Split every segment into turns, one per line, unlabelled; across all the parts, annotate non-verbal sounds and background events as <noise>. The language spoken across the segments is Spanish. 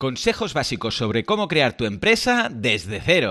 Consejos básicos sobre cómo crear tu empresa desde cero.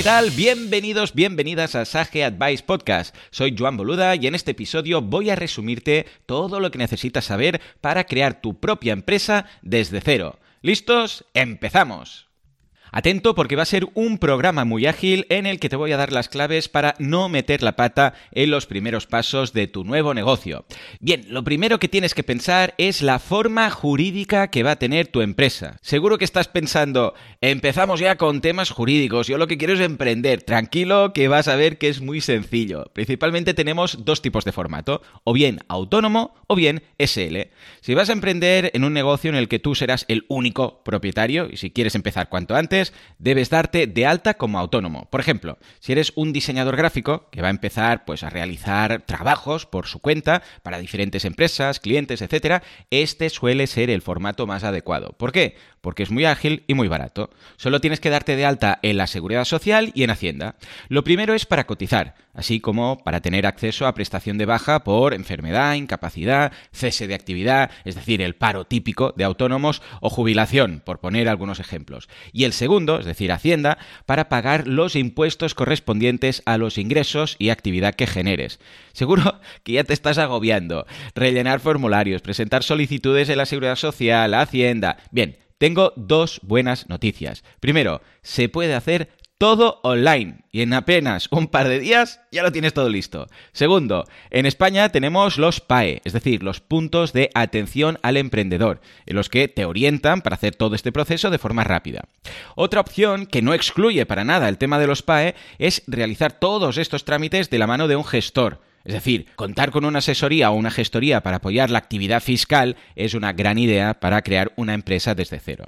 ¿Qué tal? Bienvenidos, bienvenidas a Sage Advice Podcast. Soy Joan Boluda y en este episodio voy a resumirte todo lo que necesitas saber para crear tu propia empresa desde cero. ¿Listos? ¡Empezamos! Atento porque va a ser un programa muy ágil en el que te voy a dar las claves para no meter la pata en los primeros pasos de tu nuevo negocio. Bien, lo primero que tienes que pensar es la forma jurídica que va a tener tu empresa. Seguro que estás pensando, empezamos ya con temas jurídicos, yo lo que quiero es emprender. Tranquilo que vas a ver que es muy sencillo. Principalmente tenemos dos tipos de formato, o bien autónomo o bien SL. Si vas a emprender en un negocio en el que tú serás el único propietario y si quieres empezar cuanto antes, debes darte de alta como autónomo. Por ejemplo, si eres un diseñador gráfico que va a empezar pues a realizar trabajos por su cuenta para diferentes empresas, clientes, etcétera, este suele ser el formato más adecuado. ¿Por qué? Porque es muy ágil y muy barato. Solo tienes que darte de alta en la Seguridad Social y en Hacienda. Lo primero es para cotizar, así como para tener acceso a prestación de baja por enfermedad, incapacidad, cese de actividad, es decir, el paro típico de autónomos o jubilación, por poner algunos ejemplos. Y el segundo, es decir, Hacienda, para pagar los impuestos correspondientes a los ingresos y actividad que generes. Seguro que ya te estás agobiando. Rellenar formularios, presentar solicitudes en la Seguridad Social, Hacienda. Bien, tengo dos buenas noticias. Primero, se puede hacer todo online y en apenas un par de días ya lo tienes todo listo. Segundo, en España tenemos los PAE, es decir, los puntos de atención al emprendedor, en los que te orientan para hacer todo este proceso de forma rápida. Otra opción que no excluye para nada el tema de los PAE es realizar todos estos trámites de la mano de un gestor. Es decir, contar con una asesoría o una gestoría para apoyar la actividad fiscal es una gran idea para crear una empresa desde cero.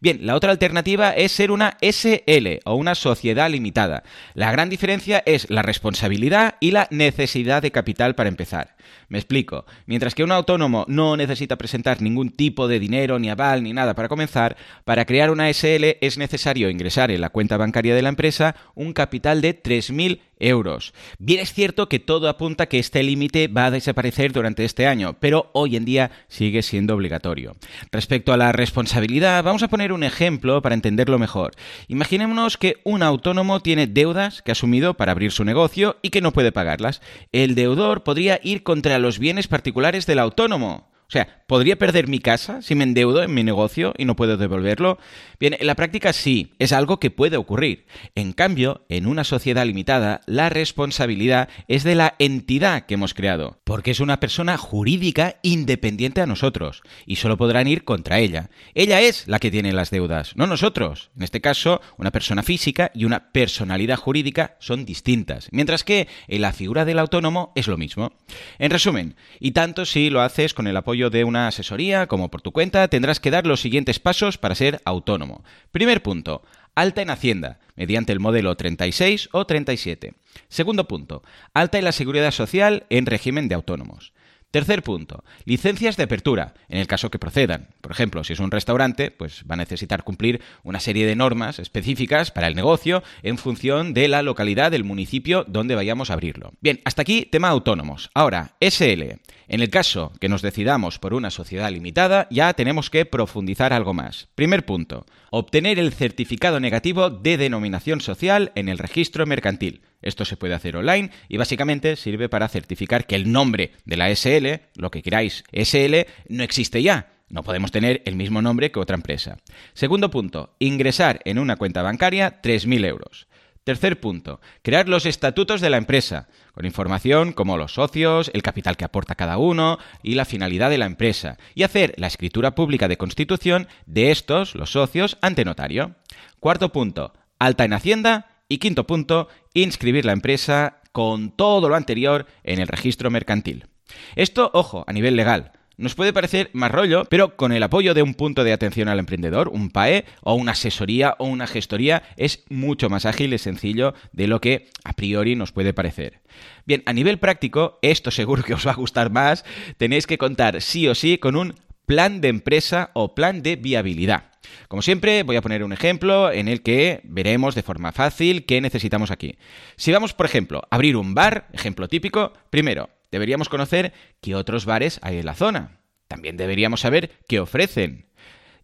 Bien, la otra alternativa es ser una SL o una sociedad limitada. La gran diferencia es la responsabilidad y la necesidad de capital para empezar. Me explico. Mientras que un autónomo no necesita presentar ningún tipo de dinero, ni aval, ni nada para comenzar, para crear una SL es necesario ingresar en la cuenta bancaria de la empresa un capital de 3.000 euros. Bien es cierto que todo apunta que este límite va a desaparecer durante este año, pero hoy en día sigue siendo obligatorio. Respecto a la responsabilidad, vamos a poner un ejemplo para entenderlo mejor. Imaginémonos que un autónomo tiene deudas que ha asumido para abrir su negocio y que no puede pagarlas. El deudor podría ir contra los bienes particulares del autónomo. O sea, ¿podría perder mi casa si me endeudo en mi negocio y no puedo devolverlo? Bien, en la práctica sí, es algo que puede ocurrir. En cambio, en una sociedad limitada, la responsabilidad es de la entidad que hemos creado, porque es una persona jurídica independiente a nosotros, y solo podrán ir contra ella. Ella es la que tiene las deudas, no nosotros. En este caso, una persona física y una personalidad jurídica son distintas, mientras que en la figura del autónomo es lo mismo. En resumen, y tanto si lo haces con el apoyo de una asesoría como por tu cuenta, tendrás que dar los siguientes pasos para ser autónomo. Primer punto, alta en Hacienda, mediante el modelo 36 o 37. Segundo punto, alta en la seguridad social en régimen de autónomos. Tercer punto, licencias de apertura, en el caso que procedan. Por ejemplo, si es un restaurante, pues va a necesitar cumplir una serie de normas específicas para el negocio en función de la localidad del municipio donde vayamos a abrirlo. Bien, hasta aquí tema autónomos. Ahora, SL. En el caso que nos decidamos por una sociedad limitada, ya tenemos que profundizar algo más. Primer punto, obtener el certificado negativo de denominación social en el registro mercantil. Esto se puede hacer online y básicamente sirve para certificar que el nombre de la SL, lo que queráis SL, no existe ya No podemos tener el mismo nombre que otra empresa. Segundo punto, ingresar en una cuenta bancaria 3.000 euros. Tercer punto, crear los estatutos de la empresa, con información como los socios, el capital que aporta cada uno y la finalidad de la empresa, y hacer la escritura pública de constitución de estos, los socios, ante notario. Cuarto punto, alta en Hacienda. Y quinto punto, inscribir la empresa con todo lo anterior en el registro mercantil. Esto, ojo, a nivel legal. Nos puede parecer más rollo, pero con el apoyo de un punto de atención al emprendedor, un PAE o una asesoría o una gestoría, es mucho más ágil y sencillo de lo que a priori nos puede parecer. Bien, a nivel práctico, esto seguro que os va a gustar más, tenéis que contar sí o sí con un plan de empresa o plan de viabilidad. Como siempre, voy a poner un ejemplo en el que veremos de forma fácil qué necesitamos aquí. Si vamos, por ejemplo, a abrir un bar, ejemplo típico, primero, deberíamos conocer qué otros bares hay en la zona. También deberíamos saber qué ofrecen.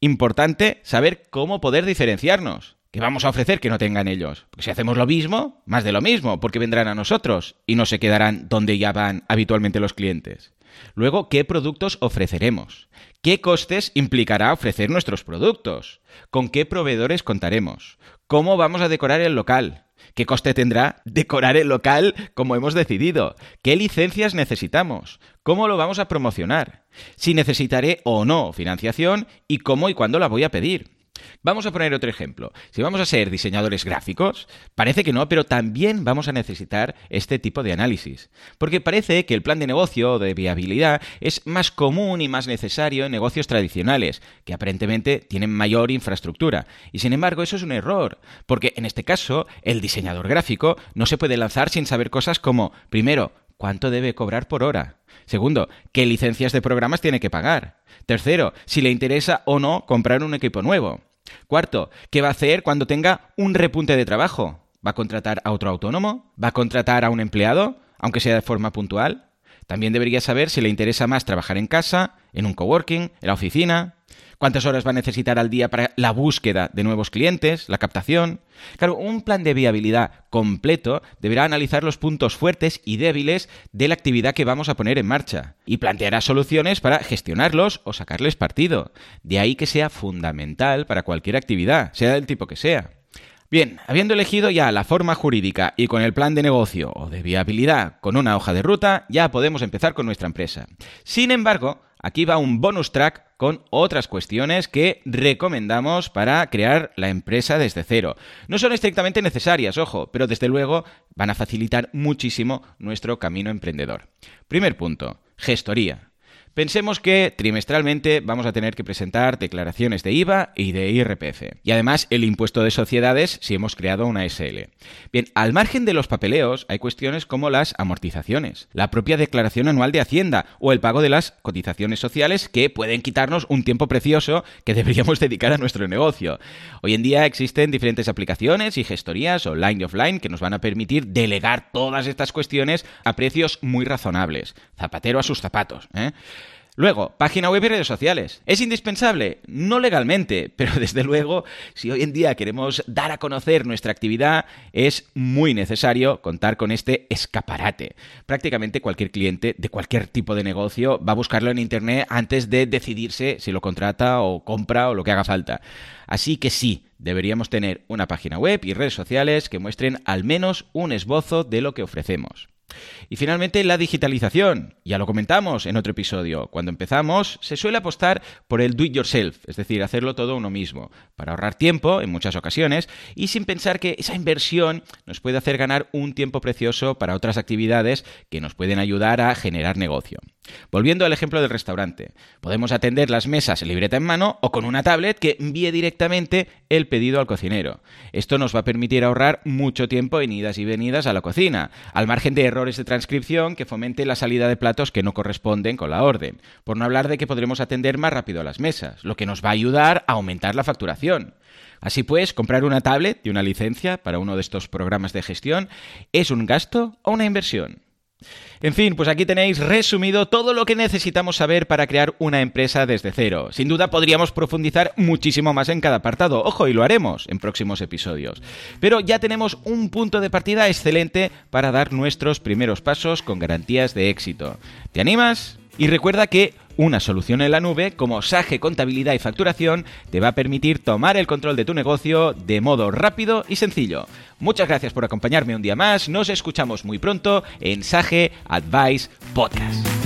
Importante saber cómo poder diferenciarnos. ¿Qué vamos a ofrecer que no tengan ellos? Porque si hacemos lo mismo, más de lo mismo, porque vendrán a nosotros y no se quedarán donde ya van habitualmente los clientes. Luego, ¿qué productos ofreceremos? ¿Qué costes implicará ofrecer nuestros productos? ¿Con qué proveedores contaremos? ¿Cómo vamos a decorar el local? ¿Qué coste tendrá decorar el local como hemos decidido? ¿Qué licencias necesitamos? ¿Cómo lo vamos a promocionar? Si necesitaré o no financiación y cómo y cuándo la voy a pedir. Vamos a poner otro ejemplo. Si vamos a ser diseñadores gráficos, parece que no, pero también vamos a necesitar este tipo de análisis. Porque parece que el plan de negocio o de viabilidad es más común y más necesario en negocios tradicionales, que aparentemente tienen mayor infraestructura. Y sin embargo, eso es un error, porque en este caso, el diseñador gráfico no se puede lanzar sin saber cosas como, primero, cuánto debe cobrar por hora. Segundo, qué licencias de programas tiene que pagar. Tercero, si le interesa o no comprar un equipo nuevo. Cuarto, ¿qué va a hacer cuando tenga un repunte de trabajo? ¿Va a contratar a otro autónomo? ¿Va a contratar a un empleado, aunque sea de forma puntual? También debería saber si le interesa más trabajar en casa, en un coworking, en la oficina, cuántas horas va a necesitar al día para la búsqueda de nuevos clientes, la captación. Claro, un plan de viabilidad completo deberá analizar los puntos fuertes y débiles de la actividad que vamos a poner en marcha y planteará soluciones para gestionarlos o sacarles partido. De ahí que sea fundamental para cualquier actividad, sea del tipo que sea. Bien, habiendo elegido ya la forma jurídica y con el plan de negocio o de viabilidad con una hoja de ruta, ya podemos empezar con nuestra empresa. Sin embargo, aquí va un bonus track con otras cuestiones que recomendamos para crear la empresa desde cero. No son estrictamente necesarias, ojo, pero desde luego van a facilitar muchísimo nuestro camino emprendedor. Primer punto, gestoría. Pensemos que trimestralmente vamos a tener que presentar declaraciones de IVA y de IRPF. Y además el impuesto de sociedades si hemos creado una SL. Bien, al margen de los papeleos hay cuestiones como las amortizaciones, la propia declaración anual de Hacienda o el pago de las cotizaciones sociales que pueden quitarnos un tiempo precioso que deberíamos <laughs> dedicar a nuestro negocio. Hoy en día existen diferentes aplicaciones y gestorías online y offline que nos van a permitir delegar todas estas cuestiones a precios muy razonables. Zapatero a sus zapatos. ¿eh? Luego, página web y redes sociales. ¿Es indispensable? No legalmente, <laughs> pero desde luego, si hoy en día queremos dar a conocer nuestra actividad, es muy necesario contar con este escaparate. Prácticamente cualquier cliente de cualquier tipo de negocio va a buscarlo en Internet antes de decidirse si lo contrata o compra o lo que haga falta. Así que sí, deberíamos tener una página web y redes sociales que muestren al menos un esbozo de lo que ofrecemos. Y finalmente la digitalización. Ya lo comentamos en otro episodio. Cuando empezamos se suele apostar por el do it yourself, es decir, hacerlo todo uno mismo, para ahorrar tiempo en muchas ocasiones y sin pensar que esa inversión nos puede hacer ganar un tiempo precioso para otras actividades que nos pueden ayudar a generar negocio. Volviendo al ejemplo del restaurante, podemos atender las mesas libreta en mano o con una tablet que envíe directamente el pedido al cocinero. Esto nos va a permitir ahorrar mucho tiempo en idas y venidas a la cocina, al margen de errores de transcripción que fomente la salida de platos que no corresponden con la orden, por no hablar de que podremos atender más rápido a las mesas, lo que nos va a ayudar a aumentar la facturación. Así pues, comprar una tablet y una licencia para uno de estos programas de gestión es un gasto o una inversión. En fin, pues aquí tenéis resumido todo lo que necesitamos saber para crear una empresa desde cero. Sin duda podríamos profundizar muchísimo más en cada apartado. Ojo, y lo haremos en próximos episodios. Pero ya tenemos un punto de partida excelente para dar nuestros primeros pasos con garantías de éxito. ¿Te animas? Y recuerda que Una solución en la nube como Sage Contabilidad y Facturación te va a permitir tomar el control de tu negocio de modo rápido y sencillo. Muchas gracias por acompañarme un día más. Nos escuchamos muy pronto en Sage Advice Podcast.